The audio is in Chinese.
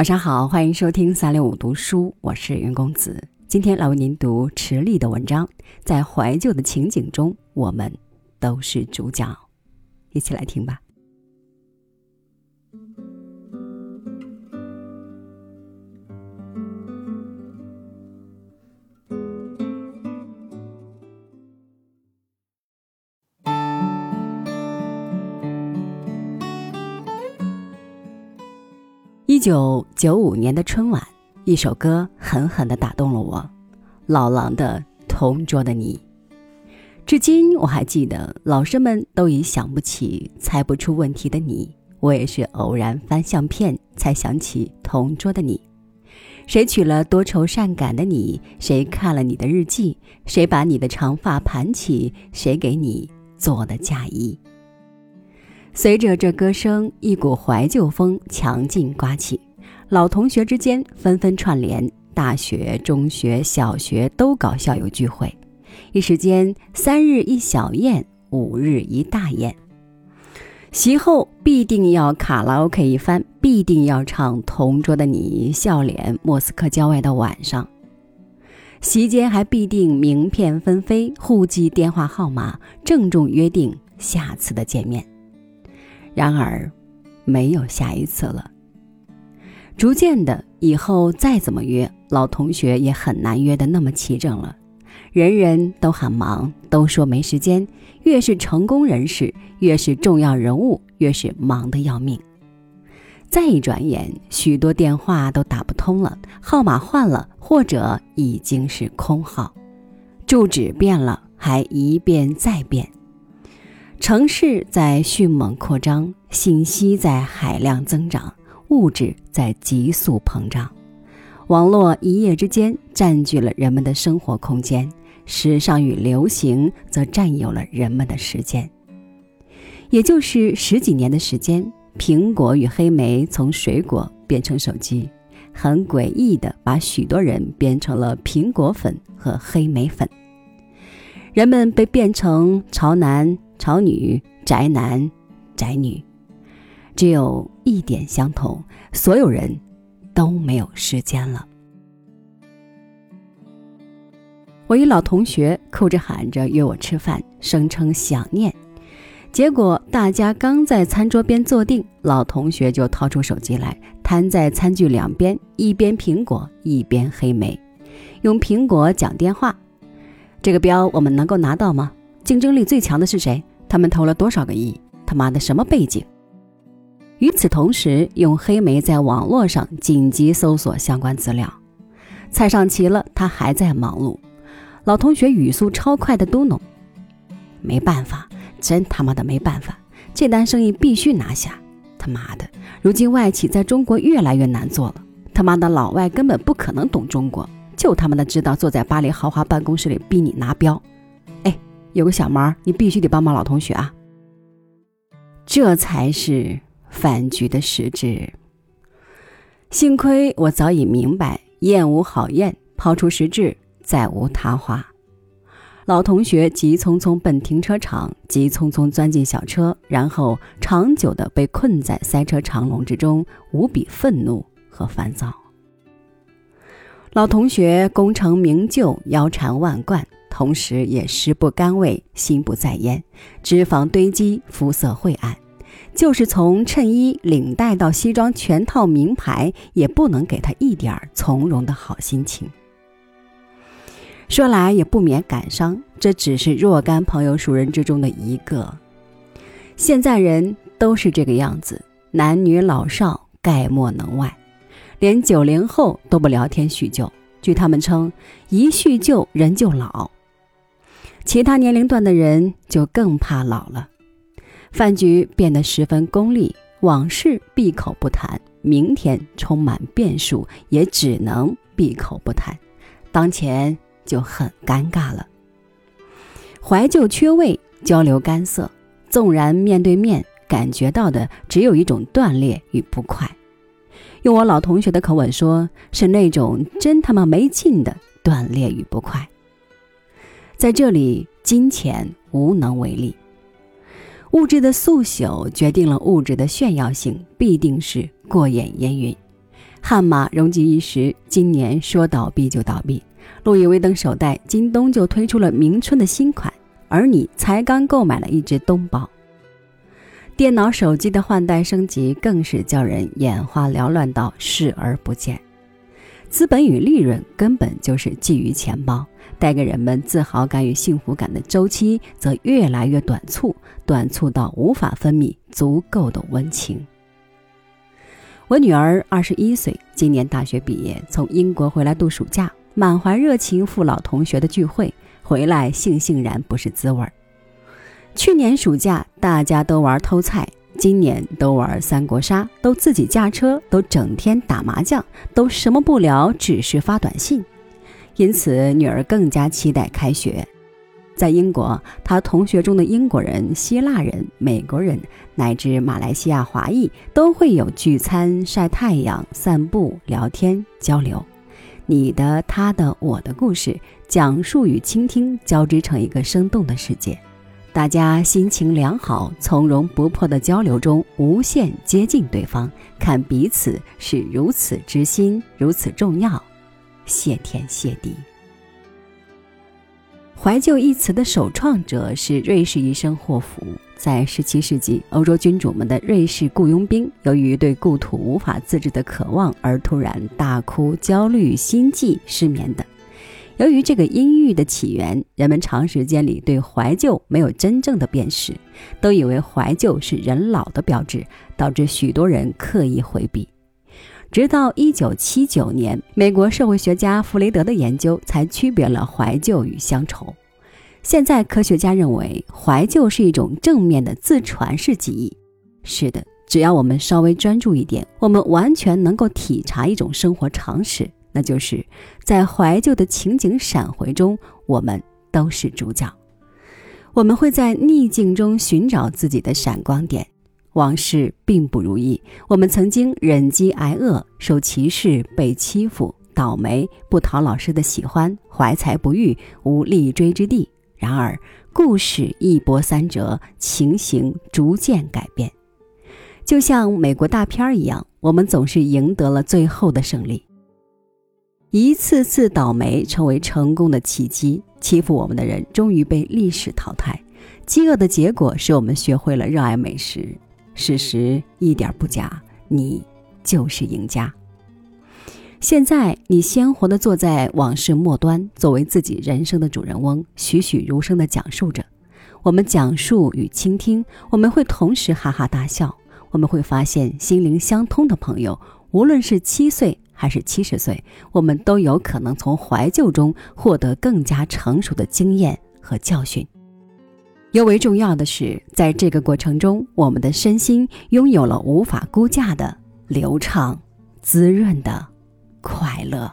晚上好，欢迎收听三六五读书，我是云公子。今天来为您读池莉的文章，在怀旧的情景中，我们都是主角。一起来听吧。一九九五年的春晚，一首歌狠狠地打动了我，老狼的《同桌的你》。至今我还记得，老师们都已想不起、猜不出问题的你，我也是偶然翻相片才想起《同桌的你》。谁娶了多愁善感的你？谁看了你的日记？谁把你的长发盘起？谁给你做的嫁衣？随着这歌声，一股怀旧风强劲刮起，老同学之间纷纷串联，大学、中学、小学都搞校友聚会，一时间三日一小宴，五日一大宴。席后必定要卡拉 OK 一番，必定要唱《同桌的你》，笑脸莫斯科郊外的晚上。席间还必定名片纷飞，互记电话号码，郑重约定下次的见面。然而，没有下一次了。逐渐的，以后再怎么约，老同学也很难约得那么齐整了。人人都很忙，都说没时间。越是成功人士，越是重要人物，越是忙得要命。再一转眼，许多电话都打不通了，号码换了，或者已经是空号。住址变了，还一变再变。城市在迅猛扩张，信息在海量增长，物质在急速膨胀，网络一夜之间占据了人们的生活空间，时尚与流行则占有了人们的时间。也就是十几年的时间，苹果与黑莓从水果变成手机，很诡异的把许多人变成了苹果粉和黑莓粉，人们被变成潮男。潮女、宅男、宅女，只有一点相同：所有人都没有时间了。我一老同学哭着喊着约我吃饭，声称想念。结果大家刚在餐桌边坐定，老同学就掏出手机来，摊在餐具两边，一边苹果，一边黑莓，用苹果讲电话。这个标我们能够拿到吗？竞争力最强的是谁？他们投了多少个亿？他妈的什么背景？与此同时，用黑莓在网络上紧急搜索相关资料。菜上齐了，他还在忙碌。老同学语速超快的嘟哝：“没办法，真他妈的没办法，这单生意必须拿下。他妈的，如今外企在中国越来越难做了。他妈的，老外根本不可能懂中国，就他妈的知道坐在巴黎豪华办公室里逼你拿标。”有个小忙，你必须得帮帮老同学啊！这才是饭局的实质。幸亏我早已明白，宴无好宴，抛出实质，再无他话。老同学急匆匆奔停车场，急匆匆钻进小车，然后长久的被困在塞车长龙之中，无比愤怒和烦躁。老同学功成名就，腰缠万贯。同时也食不甘味，心不在焉，脂肪堆积，肤色晦暗，就是从衬衣、领带到西装全套名牌，也不能给他一点从容的好心情。说来也不免感伤，这只是若干朋友熟人之中的一个。现在人都是这个样子，男女老少概莫能外，连九零后都不聊天叙旧。据他们称，一叙旧人就老。其他年龄段的人就更怕老了，饭局变得十分功利，往事闭口不谈，明天充满变数，也只能闭口不谈，当前就很尴尬了。怀旧缺位，交流干涩，纵然面对面，感觉到的只有一种断裂与不快。用我老同学的口吻说，是那种真他妈没劲的断裂与不快。在这里，金钱无能为力。物质的速朽决定了物质的炫耀性，必定是过眼烟云。悍马容积一时，今年说倒闭就倒闭。路易威登手袋，京东就推出了明春的新款，而你才刚购买了一只东宝。电脑、手机的换代升级更是叫人眼花缭乱到视而不见。资本与利润根本就是觊觎钱包，带给人们自豪感与幸福感的周期则越来越短促，短促到无法分泌足够的温情。我女儿二十一岁，今年大学毕业，从英国回来度暑假，满怀热情赴老同学的聚会，回来悻悻然不是滋味儿。去年暑假大家都玩偷菜，今年都玩三国杀，都自己驾车，都整天打麻将，都什么不聊，只是发短信。因此，女儿更加期待开学。在英国，他同学中的英国人、希腊人、美国人乃至马来西亚华裔都会有聚餐、晒太阳、散步、聊天、交流。你的、他的、我的故事，讲述与倾听交织成一个生动的世界。大家心情良好、从容不迫的交流中，无限接近对方，看彼此是如此之心，如此重要。谢天谢地。怀旧一词的首创者是瑞士医生霍福。在17世纪，欧洲君主们的瑞士雇佣兵，由于对故土无法自制的渴望而突然大哭、焦虑、心悸、失眠等。由于这个阴郁的起源，人们长时间里对怀旧没有真正的辨识，都以为怀旧是人老的标志，导致许多人刻意回避。直到1979年，美国社会学家弗雷德的研究才区别了怀旧与乡愁。现在，科学家认为怀旧是一种正面的自传式记忆。是的，只要我们稍微专注一点，我们完全能够体察一种生活常识，那就是在怀旧的情景闪回中，我们都是主角。我们会在逆境中寻找自己的闪光点。往事并不如意，我们曾经忍饥挨饿、受歧视、被欺负、倒霉、不讨老师的喜欢、怀才不遇、无立锥之地。然而，故事一波三折，情形逐渐改变，就像美国大片儿一样，我们总是赢得了最后的胜利。一次次倒霉成为成功的契机，欺负我们的人终于被历史淘汰。饥饿的结果使我们学会了热爱美食。事实一点不假，你就是赢家。现在你鲜活地坐在往事末端，作为自己人生的主人翁，栩栩如生地讲述着。我们讲述与倾听，我们会同时哈哈大笑。我们会发现心灵相通的朋友，无论是七岁还是七十岁，我们都有可能从怀旧中获得更加成熟的经验和教训。尤为重要的是，在这个过程中，我们的身心拥有了无法估价的流畅、滋润的快乐。